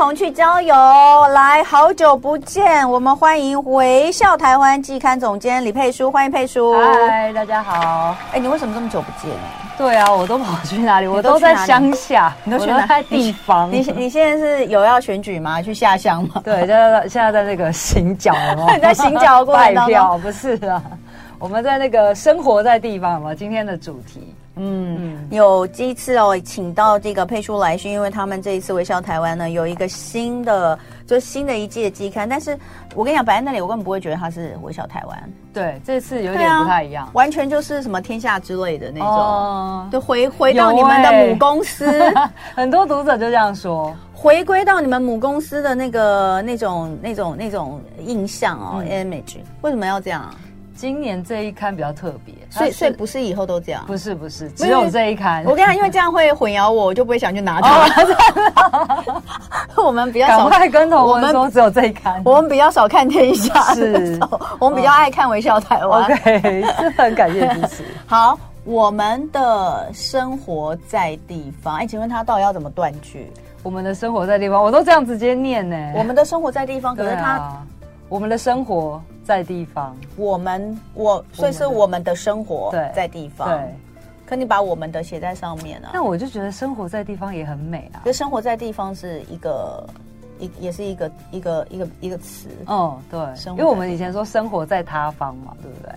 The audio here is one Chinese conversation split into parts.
同去郊游。来，好久不见，我们欢迎微笑台湾季刊总监李佩书，欢迎佩书。嗨，大家好。哎，你为什么这么久不见呢？对啊，我都跑去哪里？我都在乡下，你都去哪里地方？你你现在是有要选举吗？去下乡吗？对，现在现在在那个行脚吗？在行脚过程当中，不是啊。我们在那个生活在地方嘛，今天的主题。嗯，嗯有这一次哦，请到这个佩书来，是因为他们这一次微笑台湾呢有一个新的，就新的一季的季刊。但是我跟你讲，摆在那里，我根本不会觉得它是微笑台湾。对，这次有点不太一样，啊、完全就是什么天下之类的那种，就、哦、回回到你们的母公司。欸、很多读者就这样说，回归到你们母公司的那个那种那种那种印象哦、嗯、，image。为什么要这样？今年这一刊比较特别，所以所以不是以后都这样，不是不是，只有这一刊。我跟你讲，因为这样会混淆我，我就不会想去拿它。哦、我们比较少快跟同文说只有这一刊，我们比较少看天下，是，我们比较爱看微笑台湾。OK，是很感谢支持。好，我们的生活在地方，哎，请问他到底要怎么断句？我们的生活在地方，我都这样直接念呢。我们的生活在地方，可是他，我们的生活。在地方，我们我所以是我们的生活在地方，对，对，可你把我们的写在上面啊？那我就觉得生活在地方也很美啊。就生活在地方是一个一也是一个一个一个一个词，哦，对，因为我们以前说生活在他方嘛，对不对？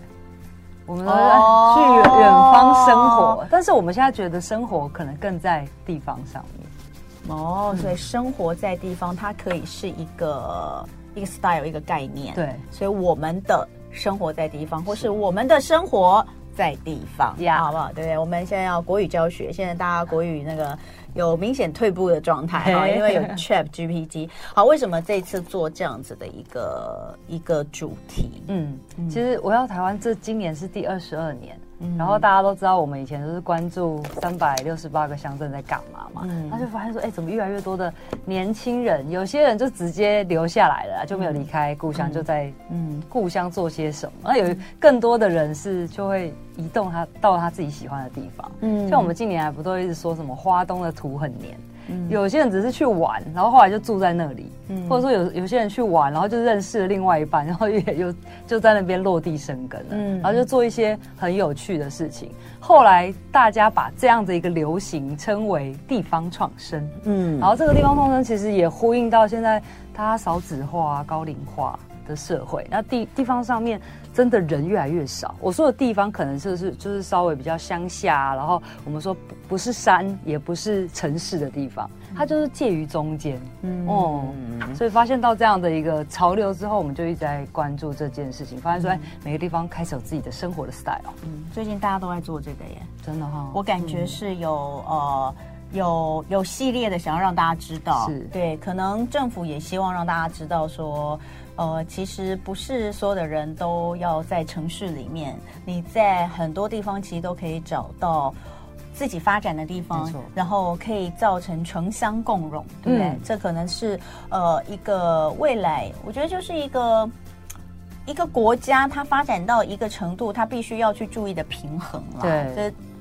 我们说去远方生活，哦，但是我们现在觉得生活可能更在地方上面。哦，所以生活在地方，它可以是一个。一个 style 一个概念，对，所以我们的生活在地方，或是我们的生活在地方，呀，好不好？对不对？我们现在要国语教学，现在大家国语那个有明显退步的状态啊，因为有 Chat GPT。好，为什么这次做这样子的一个一个主题？嗯，其实我要台湾，这今年是第二十二年。然后大家都知道，我们以前都是关注三百六十八个乡镇在干嘛嘛，嗯，他就发现说，哎，怎么越来越多的年轻人，有些人就直接留下来了，就没有离开故乡，就在嗯。故乡做些什么。那有更多的人是就会移动他到他自己喜欢的地方，嗯，像我们近年来不都一直说什么花东的土很黏。嗯、有些人只是去玩，然后后来就住在那里，嗯、或者说有有些人去玩，然后就认识了另外一半，然后也又就在那边落地生根了，嗯，然后就做一些很有趣的事情。后来大家把这样的一个流行称为地方创生，嗯，然后这个地方创生其实也呼应到现在大家少子化、高龄化的社会，那地地方上面。真的人越来越少。我说的地方可能就是就是稍微比较乡下，然后我们说不不是山，也不是城市的地方，它就是介于中间。嗯哦，所以发现到这样的一个潮流之后，我们就一直在关注这件事情。发现说，哎，每个地方开始有自己的生活的 style。嗯，最近大家都在做这个耶，真的哈、哦。我感觉是有呃有有系列的想要让大家知道，是对，可能政府也希望让大家知道说。呃，其实不是所有的人都要在城市里面，你在很多地方其实都可以找到自己发展的地方，然后可以造成城乡共荣，对不对？嗯、这可能是呃一个未来，我觉得就是一个一个国家它发展到一个程度，它必须要去注意的平衡了。对，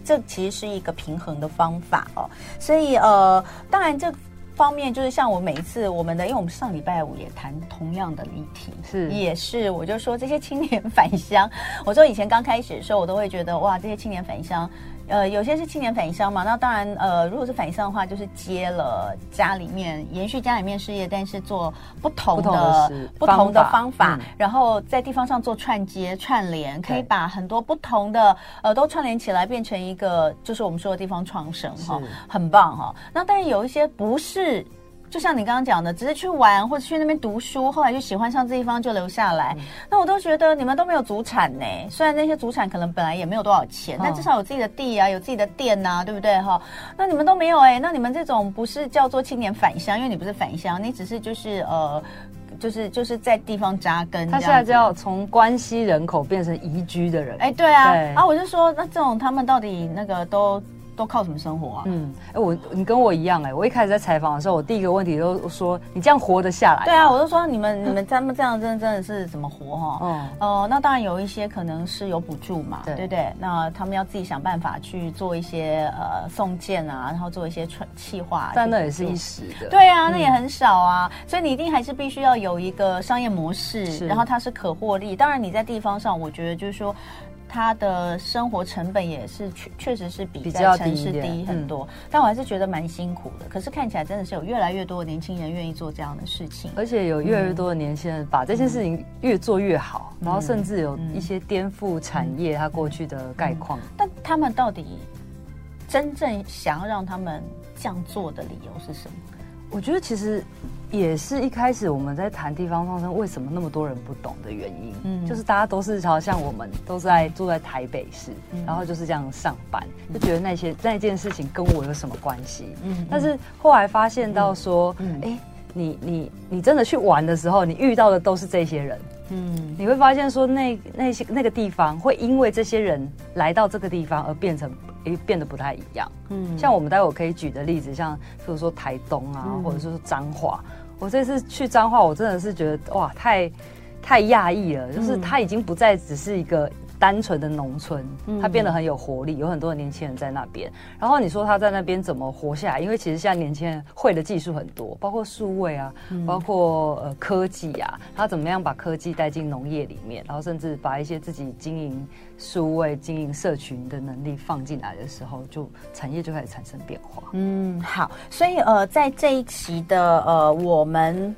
这这其实是一个平衡的方法哦。所以呃，当然这。方面就是像我每一次我们的，因为我们上礼拜五也谈同样的议题，是也是，我就说这些青年返乡，我说以前刚开始的时候，我都会觉得哇，这些青年返乡。呃，有些是青年返乡嘛，那当然，呃，如果是返乡的话，就是接了家里面延续家里面事业，但是做不同的不同的，方法，嗯，然后在地方上做串接串联，可以把很多不同的呃都串联起来，变成一个就是我们说的地方创生哈，很棒哈。那但是有一些不是。就像你刚刚讲的，只是去玩或者去那边读书，后来就喜欢上这地方就留下来。嗯、那我都觉得你们都没有祖产呢。虽然那些祖产可能本来也没有多少钱，哦、但至少有自己的地啊，有自己的店呐、啊，对不对哈？那你们都没有哎。那你们这种不是叫做青年返乡，因为你不是返乡，你只是就是呃，就是就是在地方扎根。他现在就要从关系人口变成移居的人。哎，对啊。对啊，我就说那这种他们到底那个都。都靠什么生活啊？嗯，哎，我你跟我一样哎，我一开始在采访的时候，我第一个问题都说你这样活得下来？对啊，我就说你们你们这么这样真的真的是怎么活哈？哦，呃，那当然有一些可能是有补助嘛，对不对？那他们要自己想办法去做一些呃送件啊，然后做一些企企划，但那也是一时的。对啊，那也很少啊，所以你一定还是必须要有一个商业模式，然后它是可获利。当然你在地方上，我觉得就是说。他的生活成本也是确确实是比在城市低很多，嗯、但我还是觉得蛮辛苦的。可是看起来真的是有越来越多的年轻人愿意做这样的事情，而且有越来越多的年轻人把这件事情越做越好，嗯、然后甚至有一些颠覆产业它过去的概况。但他们到底真正想要让他们这样做的理由是什么？我觉得其实也是一开始我们在谈地方创生，为什么那么多人不懂的原因，嗯，就是大家都是好像我们都是在住在台北市，嗯、然后就是这样上班，就觉得那些那件事情跟我有什么关系？嗯，但是后来发现到说，嗯，哎、欸，你你你真的去玩的时候，你遇到的都是这些人，嗯，你会发现说那那些那个地方会因为这些人来到这个地方而变成。诶，变得不太一样。嗯，像我们待会可以举的例子，像比如说台东啊，嗯、或者说彰化。我这次去彰化，我真的是觉得哇，太太讶异了，就是它已经不再只是一个。单纯的农村，它变得很有活力，有很多的年轻人在那边。然后你说他在那边怎么活下来？因为其实现在年轻人会的技术很多，包括数位啊，包括呃科技啊，他怎么样把科技带进农业里面，然后甚至把一些自己经营数位、经营社群的能力放进来的时候，就产业就开始产生变化。嗯，好，所以呃，在这一期的呃我们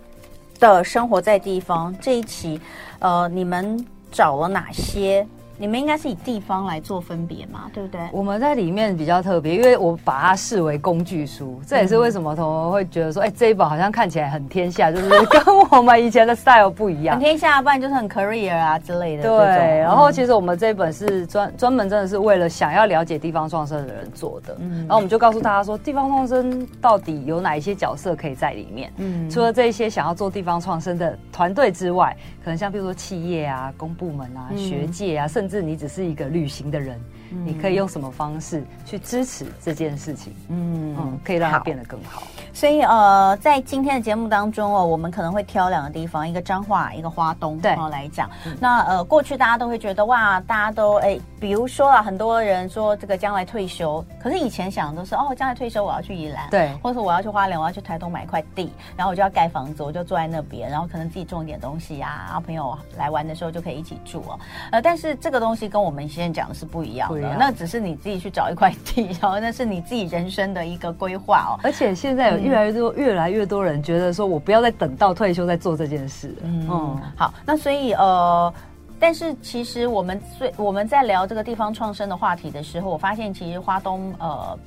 的生活在地方这一期，呃，你们找了哪些？你们应该是以地方来做分别嘛，对不对？我们在里面比较特别，因为我把它视为工具书，这也是为什么同学会觉得说，哎、欸，这一本好像看起来很天下，就是跟我们以前的 style 不一样。很天下，不然就是很 career 啊之类的。对，然后其实我们这一本是专专门真的是为了想要了解地方创生的人做的。嗯，然后我们就告诉大家说，地方创生到底有哪一些角色可以在里面？嗯，除了这一些想要做地方创生的团队之外，可能像比如说企业啊、公部门啊、学界啊，甚至甚至你只是一个旅行的人，嗯、你可以用什么方式去支持这件事情？嗯嗯，可以让它变得更好。好，所以呃，在今天的节目当中哦，我们可能会挑两个地方，一个彰化，一个花东，对，来讲。嗯、那呃，过去大家都会觉得哇，大家都哎，比如说啊，很多人说这个将来退休，可是以前想的都是哦，将来退休我要去宜兰，对，或者说我要去花莲，我要去台东买一块地，然后我就要盖房子，我就坐在那边，然后可能自己种一点东西啊，然后朋友来玩的时候就可以一起住哦。呃，但是这个。这个东西跟我们现在讲的是不一样的，那只是你自己去找一块地，然后那是你自己人生的一个规划哦。而且现在有越来越多、越来越多人觉得说，我不要再等到退休再做这件事。嗯，嗯，好，那所以呃，但是其实我们最我们在聊这个地方创生的话题的时候，我发现其实花东呃，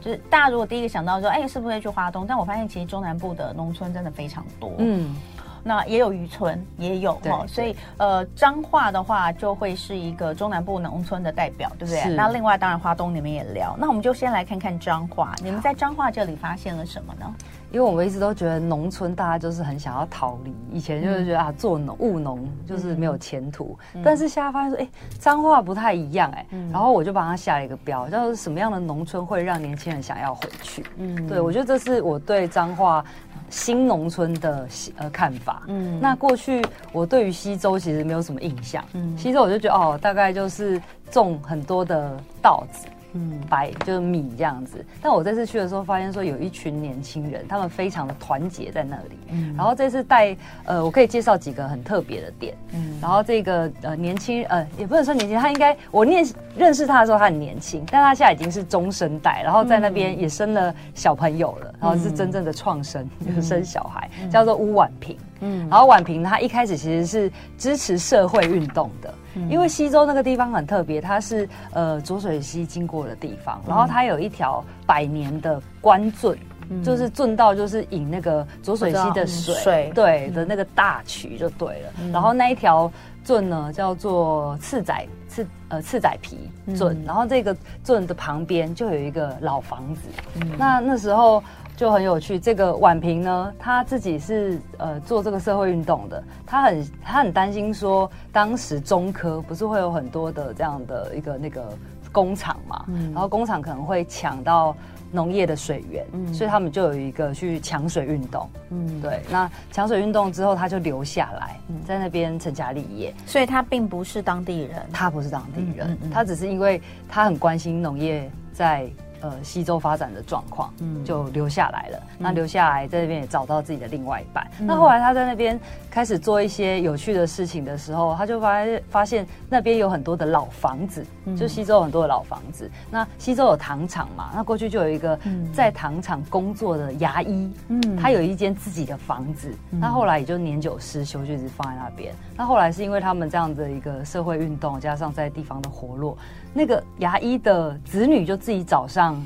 就是大家如果第一个想到说，哎，是不是会去花东？但我发现其实中南部的农村真的非常多。嗯。那也有渔村，也有哈，所以呃，彰化的话就会是一个中南部农村的代表，对不对？那另外当然花东你们也聊，那我们就先来看看彰化，你们在彰化这里发现了什么呢？因为我们一直都觉得农村大家就是很想要逃离，以前就是觉得啊做农务农就是没有前途，嗯、但是现在发现说，哎，彰化不太一样哎，嗯、然后我就帮他下了一个标，叫做什么样的农村会让年轻人想要回去？嗯，对，我觉得这是我对彰化新农村的呃看法。嗯，那过去我对于西周其实没有什么印象，嗯，西周我就觉得哦，大概就是种很多的稻子。嗯，白就是米这样子，但我这次去的时候发现说有一群年轻人，他们非常的团结在那里。嗯，然后这次带呃，我可以介绍几个很特别的点。嗯，然后这个呃年轻呃也不能说年轻，他应该我念认识他的时候他很年轻，但他现在已经是中生代，然后在那边也生了小朋友了，嗯、然后是真正的创生，嗯、就是生小孩，嗯、叫做乌婉萍。嗯，然后宛平他一开始其实是支持社会运动的。因为西周那个地方很特别，它是呃浊水溪经过的地方，然后它有一条百年的官圳，嗯、就是圳道，就是引那个浊水溪的水，水对、嗯、的那个大渠就对了。嗯、然后那一条圳呢叫做赤仔赤呃赤仔皮圳，嗯、然后这个圳的旁边就有一个老房子。嗯、那那时候。就很有趣，这个婉平呢，他自己是呃做这个社会运动的，他很他很担心说，当时中科不是会有很多的这样的一个那个工厂嘛，嗯、然后工厂可能会抢到农业的水源，嗯、所以他们就有一个去抢水运动。嗯，对。那抢水运动之后，他就留下来，在那边成家立业。所以他并不是当地人，他不是当地人，他只是因为他很关心农业在。呃，西周发展的状况，嗯，就留下来了。嗯、那留下来在那边也找到自己的另外一半。嗯、那后来他在那边开始做一些有趣的事情的时候，他就发现发现那边有很多的老房子，嗯、就西周很多的老房子。那西周有糖厂嘛？那过去就有一个在糖厂工作的牙医，嗯，他有一间自己的房子。嗯、那后来也就年久失修，就一直放在那边。那后来是因为他们这样的一个社会运动，加上在地方的活络。那个牙医的子女就自己找上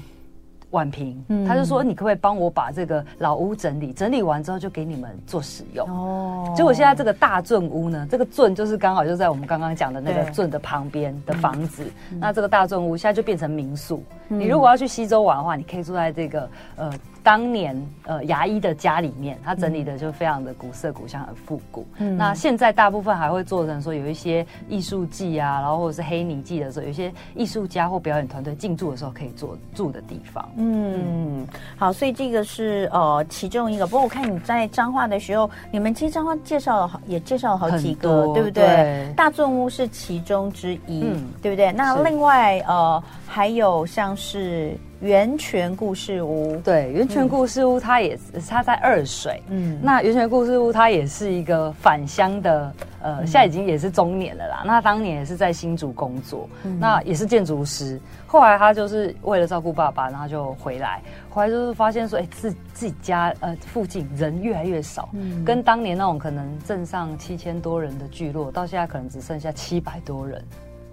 婉平，嗯、他就说：“你可不可以帮我把这个老屋整理？整理完之后就给你们做使用。”哦，结果现在这个大圳屋呢，这个圳就是刚好就在我们刚刚讲的那个圳的旁边的房子。嗯、那这个大圳屋现在就变成民宿。嗯、你如果要去西周玩的话，你可以住在这个呃。当年呃牙医的家里面，他整理的就非常的古色古香，很复古。嗯，那现在大部分还会做成说有一些艺术季啊，然后或者是黑泥季的时候，有一些艺术家或表演团队进驻的时候可以做住的地方。嗯，好，所以这个是呃其中一个。不过我看你在彰化的时候，你们其实彰化介绍了好也介绍了好几个，多对不对？对，大众屋是其中之一，嗯，对不对？那另外呃还有像是。源泉故事屋，对，源泉故事屋它也是它在二水，嗯，那源泉故事屋它也是一个返乡的，呃，现在已经也是中年了啦。嗯、那当年也是在新竹工作，嗯、那也是建筑师。后来他就是为了照顾爸爸，然后就回来，回来就是发现说，哎、欸，自自己家呃附近人越来越少，嗯，跟当年那种可能镇上七千多人的聚落，到现在可能只剩下七百多人。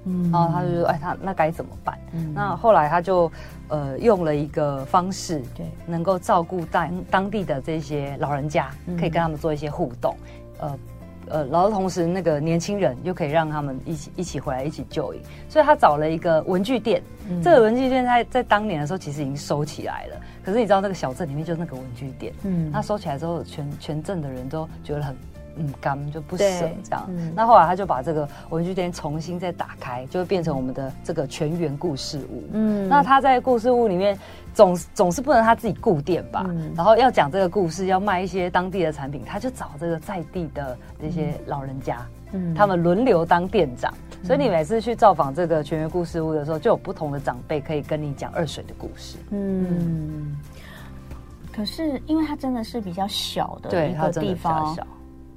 嗯，然后他就说：“哎，他那该怎么办？”嗯，那后来他就呃用了一个方式，对，能够照顾当当地的这些老人家，可以跟他们做一些互动，呃呃，然后同时那个年轻人又可以让他们一起一起回来一起就医，所以他找了一个文具店。这个文具店在在当年的时候其实已经收起来了，可是你知道那个小镇里面就是那个文具店，嗯，他收起来之后，全全镇的人都觉得很。嗯，干就不舍这样。嗯、那后来他就把这个文具店重新再打开，就会变成我们的这个全员故事屋。嗯，那他在故事屋里面总总是不能他自己顾店吧？嗯、然后要讲这个故事，要卖一些当地的产品，他就找这个在地的这些老人家，嗯，他们轮流当店长。嗯、所以你每次去造访这个全员故事屋的时候，就有不同的长辈可以跟你讲二水的故事。嗯。嗯可是因为它真的是比较小的一个地方。小。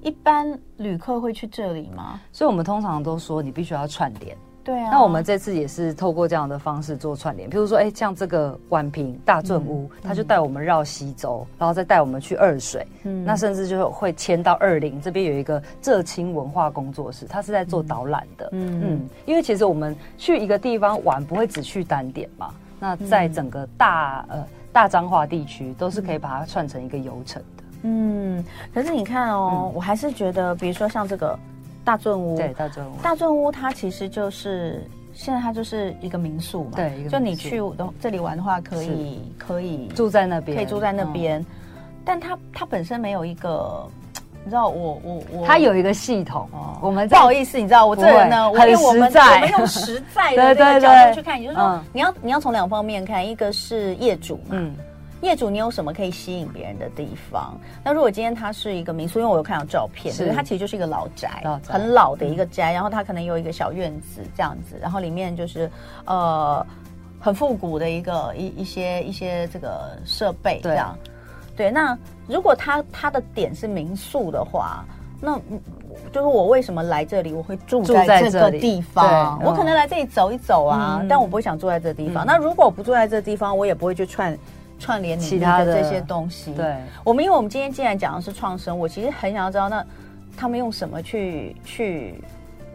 一般旅客会去这里吗？所以我们通常都说你必须要串联。对啊。那我们这次也是透过这样的方式做串联，比如说，哎，像这个宛平大圳屋，嗯、他就带我们绕西周，然后再带我们去二水。嗯。那甚至就会迁到二林这边有一个浙青文化工作室，他是在做导览的。嗯嗯。因为其实我们去一个地方玩，不会只去单点嘛。那在整个大呃大彰化地区，都是可以把它串成一个游程的。嗯，可是你看哦，嗯、我还是觉得，比如说像这个大圳屋，对大圳屋，大圳屋它其实就是现在它就是一个民宿嘛，对，就你去的这里玩的话，可以可以住在那边，可以住在那边，嗯、但它它本身没有一个，你知道我我我，它有一个系统哦，我们不好意思，你知道我这人呢，很实在。我，我们用实在的 这个角度去看，也就是说，嗯、你要你要从两方面看，一个是业主嘛。嗯业主，你有什么可以吸引别人的地方？那如果今天它是一个民宿，因为我有看到照片，是它其实就是一个老宅，老宅很老的一个宅，嗯、然后它可能有一个小院子这样子，然后里面就是呃很复古的一个一一些一些这个设备这样。对，对，那如果它它的点是民宿的话，那就是我为什么来这里？我会住在这个地方，我可能来这里走一走啊，嗯、但我不会想住在这地方。嗯、那如果我不住在这地方，我也不会去串。串联其他的这些东西，对我们，因为我们今天既然讲的是创生，我其实很想要知道，那他们用什么去去，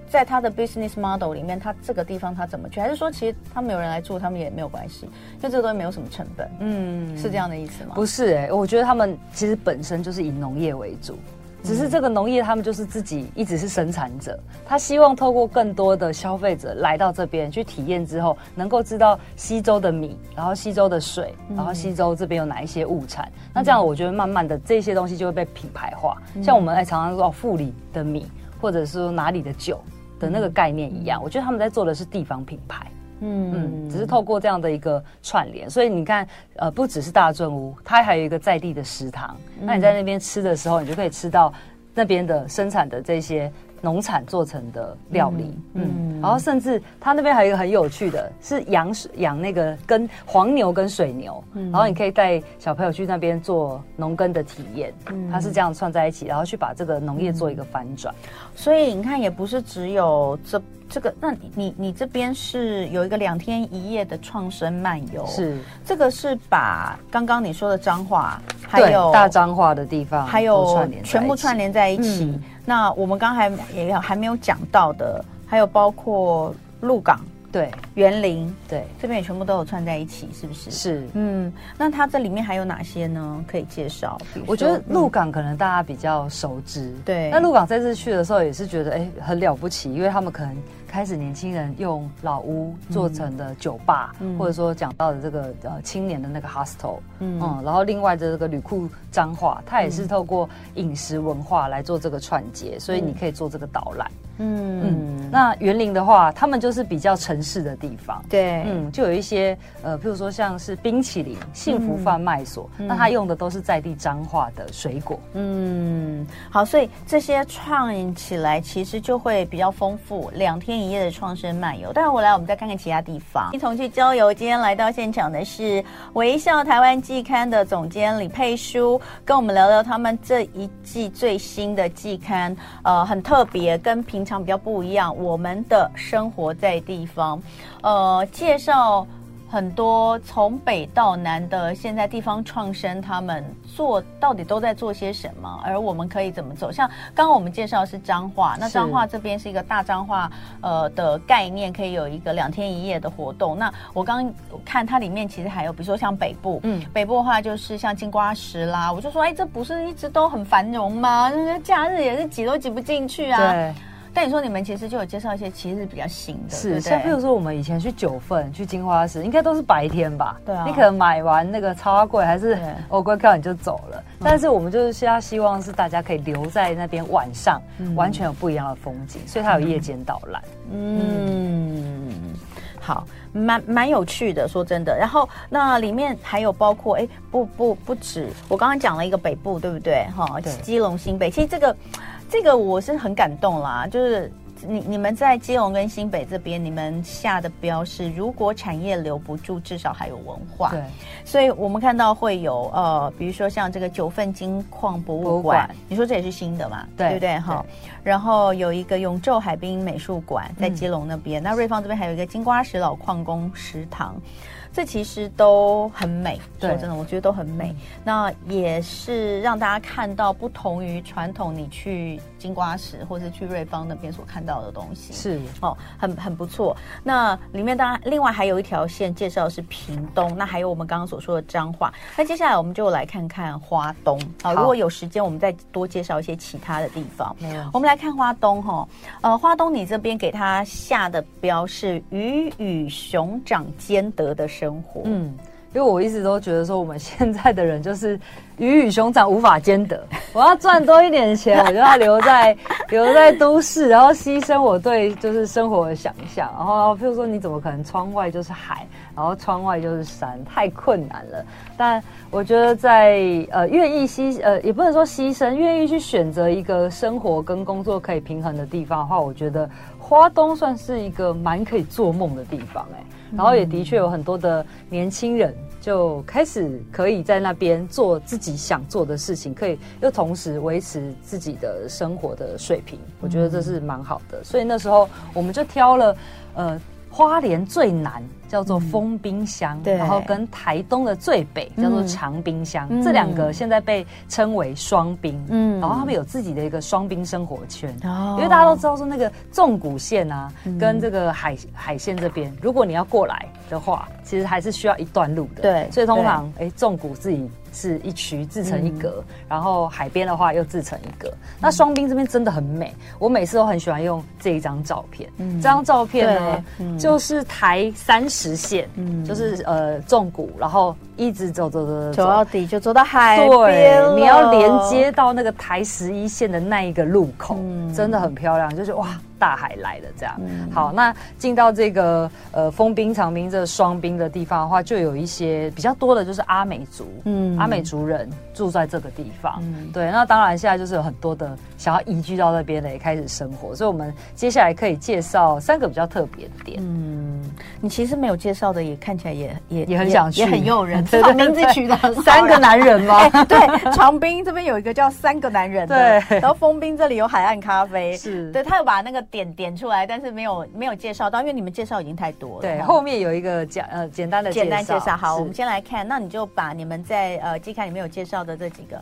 在他的 business model 里面，他这个地方他怎么去？还是说，其实他们有人来住，他们也没有关系，因为这个东西没有什么成本，嗯，是这样的意思吗？不是、欸，哎，我觉得他们其实本身就是以农业为主。只是这个农业，他们就是自己一直是生产者，他希望透过更多的消费者来到这边去体验之后，能够知道西周的米，然后西周的水，然后西周这边有哪一些物产。嗯、那这样我觉得慢慢的这些东西就会被品牌化，嗯、像我们哎常常说哦富里的米，或者是说哪里的酒的那个概念一样。嗯、我觉得他们在做的是地方品牌。嗯嗯，只是透过这样的一个串联，所以你看，呃，不只是大正屋，它还有一个在地的食堂。嗯、那你在那边吃的时候，你就可以吃到那边的生产的这些。农产做成的料理，嗯，嗯，然后甚至他那边还有一个很有趣的，是养养那个跟黄牛跟水牛，嗯，然后你可以带小朋友去那边做农耕的体验，嗯，它是这样串在一起，然后去把这个农业做一个翻转，所以你看也不是只有这这个，那你你你这边是有一个两天一夜的创生漫游，是。这个是把刚刚你说的彰化，还有大彰化的地方，还有全部串联在一起。嗯那我们刚才也有还没有讲到的，还有包括鹿港，对，园林，对，这边也全部都有串在一起，是不是？是，嗯，那它这里面还有哪些呢？可以介绍？我觉得鹿港可能大家比较熟知，对。那鹿港这次去的时候也是觉得，哎，很了不起，因为他们可能。开始，年轻人用老屋做成的酒吧，嗯、或者说讲到的这个呃青年的那个 hostel，嗯，嗯，然后另外的这个旅库彰化，它也是透过饮食文化来做这个串接，所以你可以做这个导览。嗯。嗯，那园林的话，他们就是比较城市的地方，对，嗯，就有一些呃，譬如说像是冰淇淋幸福贩卖所，嗯、那他用的都是在地彰化的水果。嗯，好，所以这些串起来其实就会比较丰富，两天一夜的创生漫游。待会回来我们再看看其他地方，一同去郊游。今天来到现场的是微笑台湾季刊的总监李佩书，跟我们聊聊他们这一季最新的季刊，呃，很特别，跟平。常比较不一样，我们的生活在地方，呃，介绍很多从北到南的现在地方创生，他们做到底都在做些什么，而我们可以怎么走？像刚刚我们介绍的是彰化，那彰化这边是一个大彰化，呃的概念，可以有一个两天一夜的活动。那我刚刚看它里面其实还有，比如说像北部，嗯，北部的话就是像金瓜石啦，我就说，哎，这不是一直都很繁荣吗？那个假日也是挤都挤不进去啊。对。但你说你们其实就有介绍一些其实是比较新的，是像比如说我们以前去九份、去金花市，应该都是白天吧？对啊，你可能买完那个超阿贵还是欧贵票你就走了。但是我们就是现在希望是大家可以留在那边晚上，完全有不一样的风景，所以它有夜间导览。嗯，好，蛮蛮有趣的，说真的。然后那里面还有包括，哎，不不不止，我刚刚讲了一个北部，对不对？哈，基隆新北，其实这个。这个我是很感动啦，就是你你们在基隆跟新北这边，你们下的标是如果产业留不住，至少还有文化。对，所以我们看到会有呃，比如说像这个九份金矿博物馆，你说这也是新的嘛？对，对不对？哈，然后有一个永昼海滨美术馆在基隆那边，嗯、那瑞芳这边还有一个金瓜石老矿工食堂。这其实都很美，说真的，我觉得都很美。那也是让大家看到不同于传统，你去金瓜石或是去瑞芳那边所看到的东西，是哦，很很不错。那里面当然另外还有一条线介绍的是屏东，那还有我们刚刚所说的彰化。那接下来我们就来看看花东。好，如果有时间，我们再多介绍一些其他的地方。没有，我们来看花东哈。呃，花东你这边给他下的标是鱼与熊掌兼得的生生活，嗯，因为我一直都觉得说，我们现在的人就是鱼与熊掌无法兼得。我要赚多一点钱，我就要留在 留在都市，然后牺牲我对就是生活的想象。然后，譬如说，你怎么可能窗外就是海，然后窗外就是山，太困难了。但我觉得在，呃愿意牺呃也不能说牺牲，愿意去选择一个生活跟工作可以平衡的地方的话，我觉得花东算是一个蛮可以做梦的地方，欸，哎。然后也的确有很多的年轻人就开始可以在那边做自己想做的事情，可以又同时维持自己的生活的水平，我觉得这是蛮好的。所以那时候我们就挑了，呃。花莲最难叫做丰冰箱，嗯、然后跟台东的最北叫做长冰箱，嗯、这两个现在被称为双冰，嗯，然后他们有自己的一个双冰生活圈，哦，因为大家都知道说那个纵谷线啊，嗯、跟这个海海线这边，如果你要过来的话，其实还是需要一段路的，对，所以通常哎纵谷自己。是一区自成一格，嗯、然后海边的话又自成一格。嗯、那双滨这边真的很美，我每次都很喜欢用这一张照片。嗯、这张照片呢，嗯、就是台三十线，嗯、就是呃纵谷，然后一直走走走走走到底，就走到海边。对，你要连接到那个台十一线的那一个路口，嗯、真的很漂亮。就是哇，大海来的这样。嗯、好，那进到这个呃封冰、长冰这双冰的地方的话，就有一些比较多的就是阿美族，嗯，阿美族人住在这个地方。嗯，对，那当然现在就是有很多的想要移居到那边的也开始生活，所以我们接下来可以介绍三个比较特别的点。嗯，你其实没有介绍的也看起来也也也很想去，也很诱人。这个名字取的三个男人吗？欸、对，长冰这边有一个叫三个男人的，对，然后封冰这里有海岸咖啡，是对，他有把那个点点出来，但是没有没有介绍到，因为你们介绍已经太多了。对，后面有一个简呃简单的简单介绍。好，我们先来看，那你就把你们在呃季刊里面有介绍的这几个。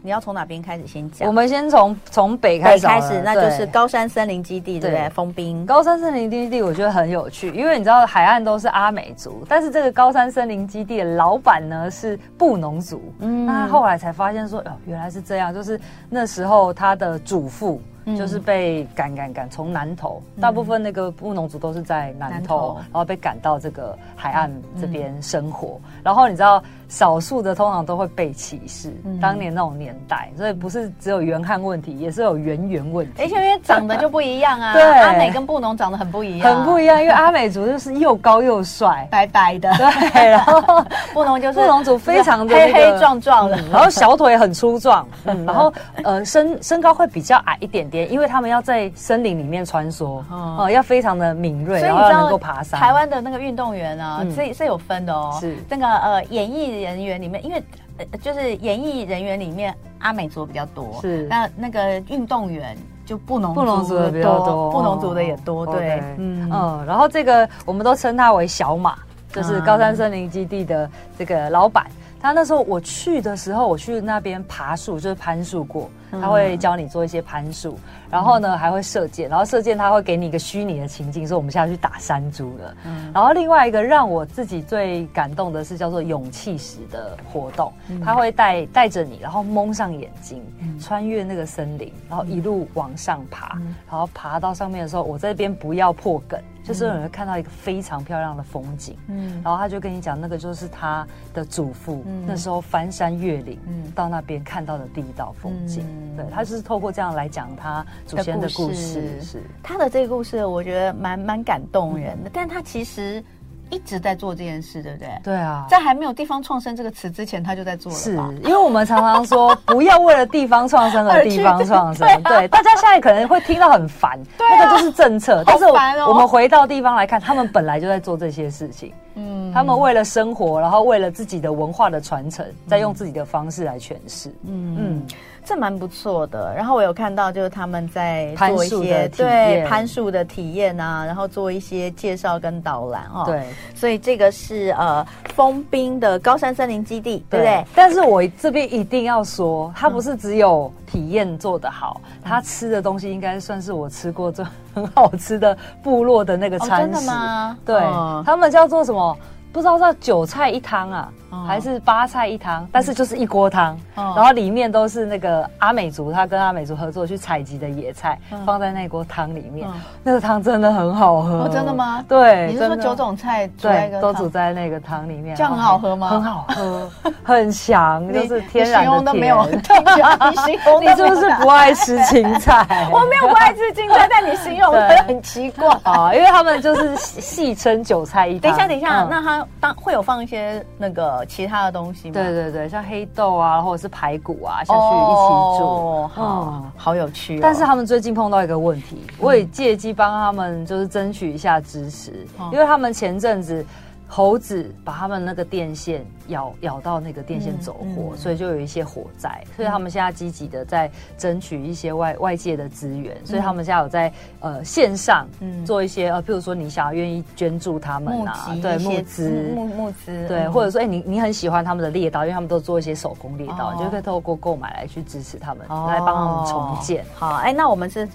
你要从哪边开始先讲？我们先从从北开始，北开始，那就是高山森林基地，对不对？封冰高山森林基地，我觉得很有趣，因为你知道海岸都是阿美族，但是这个高山森林基地的老板呢是布农族。嗯，那他后来才发现说，哦，原来是这样，就是那时候他的祖父。就是被赶赶赶从南投，大部分那个布农族都是在南投，然后被赶到这个海岸这边生活。然后你知道，少数的通常都会被歧视。当年那种年代，所以不是只有原汉问题，也是有原源问题。而且因为长得就不一样啊，对，阿美跟布农长得很不一样，很不一样。因为阿美族就是又高又帅，白白的，对，然后 布农就是布农族非常的黑黑壮壮的，然后小腿很粗壮，然后呃身身高会比较矮一点点。因为他们要在森林里面穿梭，哦，要非常的敏锐，然后能够爬山。台湾的那个运动员啊，是是有分的哦。是那个呃，演艺人员里面，因为呃就是演艺人员里面阿美族比较多，是。那那个运动员就布农布农族的比较多，布农族的也多，对，嗯。嗯。然后这个我们都称他为小马，就是高山森林基地的这个老板。他那时候我去的时候，我去那边爬树，就是攀树过。他会教你做一些攀树，然后呢还会射箭，然后射箭他会给你一个虚拟的情境，说我们现在去打山猪了。嗯，然后另外一个让我自己最感动的是叫做勇气石的活动，他会带带着你，然后蒙上眼睛，穿越那个森林，然后一路往上爬，然后爬到上面的时候，我这边不要破梗。就是有人看到一个非常漂亮的风景，嗯，然后他就跟你讲，那个就是他的祖父那时候翻山越岭，嗯，到那边看到的第一道风景。对，他就是透过这样来讲他祖先的故事。是他的这个故事，我觉得蛮蛮感动人的，但他其实。一直在做这件事，对不对？对啊，在还没有“地方创生”这个词之前，他就在做了。是，因为我们常常说不要为了地方创生而 地方创生。对，大家现在可能会听到很烦，那个就是政策。但是我们回到地方来看，他们本来就在做这些事情。嗯，他们为了生活，然后为了自己的文化的传承，在用自己的方式来诠释。嗯嗯。这蛮不错的，然后我有看到就是他们在做一些对攀树的体验啊，然后做一些介绍跟导览哦。对，所以这个是呃丰滨的高山森林基地，对，不对？但是我这边一定要说，它不是只有体验做得好，它、嗯、吃的东西应该算是我吃过最 很好吃的部落的那个餐食。哦、真的吗？对，嗯、他们叫做什么？不知道叫韭菜一汤啊，还是八菜一汤，但是就是一锅汤，然后里面都是那个阿美族，他跟阿美族合作去采集的野菜，放在那锅汤里面，那个汤真的很好喝。哦，真的吗？对，你是说九种菜对都煮在那个汤里面，这样很好喝吗？很好喝，很香，就是天然的甜。形容都没有，你形容 你是不是不爱吃青菜？我没有不爱吃青菜，但你形容的很奇怪啊，因为他们就是戏称韭菜一汤。等一下，等一下，那他。当会有放一些那个其他的东西吗？对对对，像黑豆啊，或者是排骨啊下去一起煮，哦、好，嗯、好有趣、哦。但是他们最近碰到一个问题，我也借机帮他们就是争取一下支持，嗯、因为他们前阵子。猴子把他们那个电线咬咬到那个电线走火，所以就有一些火灾。所以他们现在积极的在争取一些外外界的资源，所以他们现在有在呃线上做一些呃，譬如说你想要愿意捐助他们啊，对募资募募资，对，或者说哎你你很喜欢他们的猎刀，因为他们都做一些手工猎刀，你就可以透过购买来去支持他们，来帮他们重建。好，哎，那我们是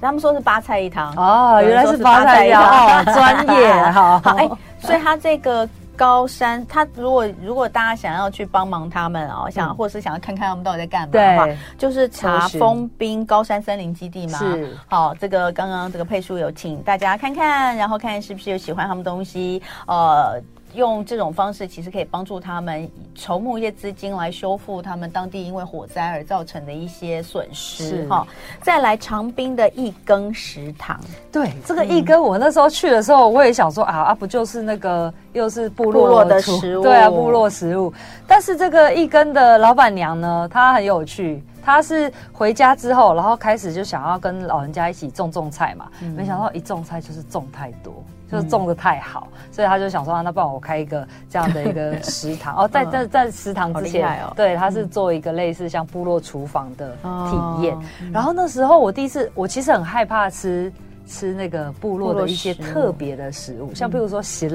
他们说是八菜一汤。哦，原来是八菜一汤。哦，专业 哈，哎。所以他这个高山，他如果如果大家想要去帮忙他们哦，想或是想要看看他们到底在干嘛的话，就是查封冰高山森林基地嘛。是，好，这个刚刚这个配书有请大家看看，然后看是不是有喜欢他们东西，呃。用这种方式，其实可以帮助他们筹募一些资金来修复他们当地因为火灾而造成的一些损失。哈，再来长滨的一耕食堂，对这个一耕，我那时候去的时候，我也想说啊啊，不就是那个又是部落，部落的食物？对啊，部落食物。但是这个一耕的老板娘呢，她很有趣。他是回家之后，然后开始就想要跟老人家一起种种菜嘛，嗯、没想到一种菜就是种太多，就是种的太好，嗯、所以他就想说，啊、那帮我开一个这样的一个食堂。哦，在在在食堂之前，哦、对，他是做一个类似像部落厨房的体验。嗯、然后那时候我第一次，我其实很害怕吃吃那个部落的一些特别的食物，像比如说席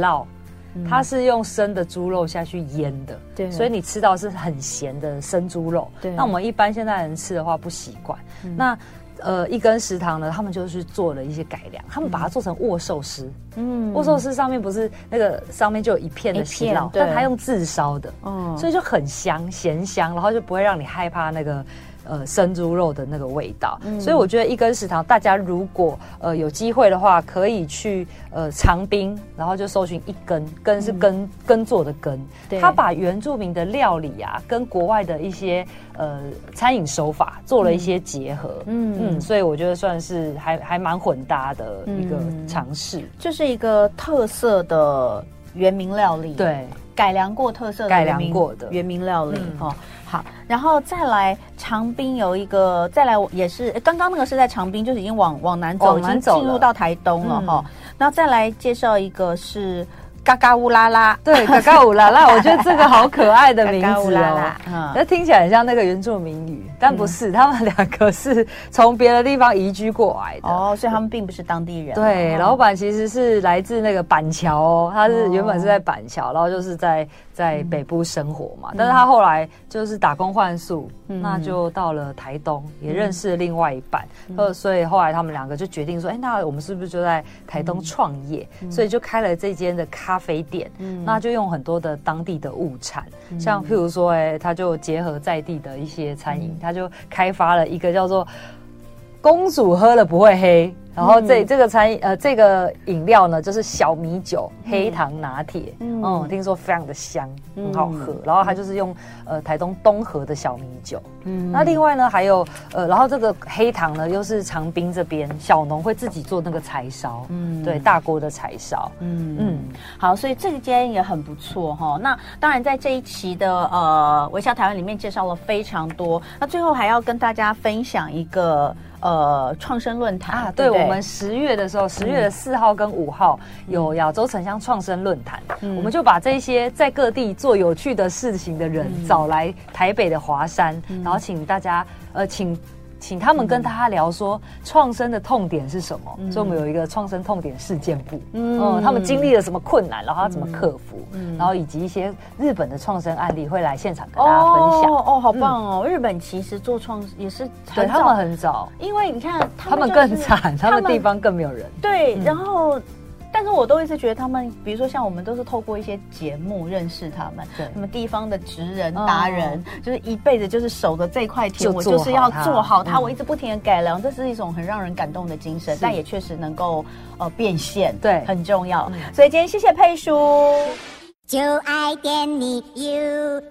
烙。它是用生的猪肉下去腌的，对，所以你吃到是很咸的生猪肉。对，那我们一般现在人吃的话不习惯。那呃，一根食堂呢，他们就是做了一些改良，他们把它做成握寿司。嗯，握寿司上面不是那个上面就有一片的皮料，但它用自烧的，嗯，所以就很香，咸香，然后就不会让你害怕那个。呃，生猪肉的那个味道，嗯、所以我觉得一根食堂，大家如果呃有机会的话，可以去呃长滨，然后就搜寻一根根是耕耕作的耕，他把原住民的料理啊，跟国外的一些呃餐饮手法做了一些结合，嗯。嗯，所以我觉得算是还还蛮混搭的一个尝试，这、就是一个特色的原民料理，对，改良过特色的改良过的原名料理哈。嗯好，然后再来长滨有一个，再来也是刚刚那个是在长滨，就是已经往往南走，南走已经进入到台东了哈。然后再来介绍一个是。嘎嘎乌拉拉，对，嘎嘎乌拉拉，我觉得这个好可爱的名字哦，那听起来很像那个原住民语，但不是，他们两个是从别的地方移居过来的。哦，所以他们并不是当地人。对，老板其实是来自那个板桥哦，他是原本是在板桥，然后就是在在北部生活嘛，但是他后来就是打工换宿，那就到了台东，也认识了另外一半，呃，所以后来他们两个就决定说，哎，那我们是不是就在台东创业？所以就开了这间的咖。啡店，嗯，那就用很多的当地的物产，嗯、像譬如说，哎，他就结合在地的一些餐饮，嗯、他就开发了一个叫做“公主喝了不会黑”。然后这这个餐呃这个饮料呢，就是小米酒黑糖拿铁，嗯，听说非常的香，很好喝。然后它就是用呃台东东河的小米酒，嗯，那另外呢还有呃，然后这个黑糖呢又是长滨这边小农会自己做那个柴烧，嗯，对，大锅的柴烧，嗯。嗯，好，所以这间也很不错哈。那当然在这一期的呃微笑台湾里面介绍了非常多，那最后还要跟大家分享一个。呃，创生论坛啊，对，我们十月的时候，十月的四号跟五号、嗯、有亚洲城乡创生论坛，嗯、我们就把这些在各地做有趣的事情的人、嗯、找来台北的华山，嗯、然后请大家呃，请。请他们跟大家聊说创生的痛点是什么，嗯、所以我们有一个创生痛点事件部，嗯，嗯，他们经历了什么困难，然后他怎么克服，嗯，然后以及一些日本的创生案例会来现场跟大家分享。哦，哦，好棒哦！嗯、日本其实做创也是很对他们很早，因为你看他们更惨，他们地方更没有人。对，然后。但是我都一直觉得他们，比如说像我们都是透过一些节目认识他们，对，什么地方的职人达人，就是一辈子就是守着这块田，我就是要做好它，我一直不停的改良，这是一种很让人感动的精神，但也确实能够呃变现，对，很重要。所以今天谢谢佩叔，就爱点你 UFO。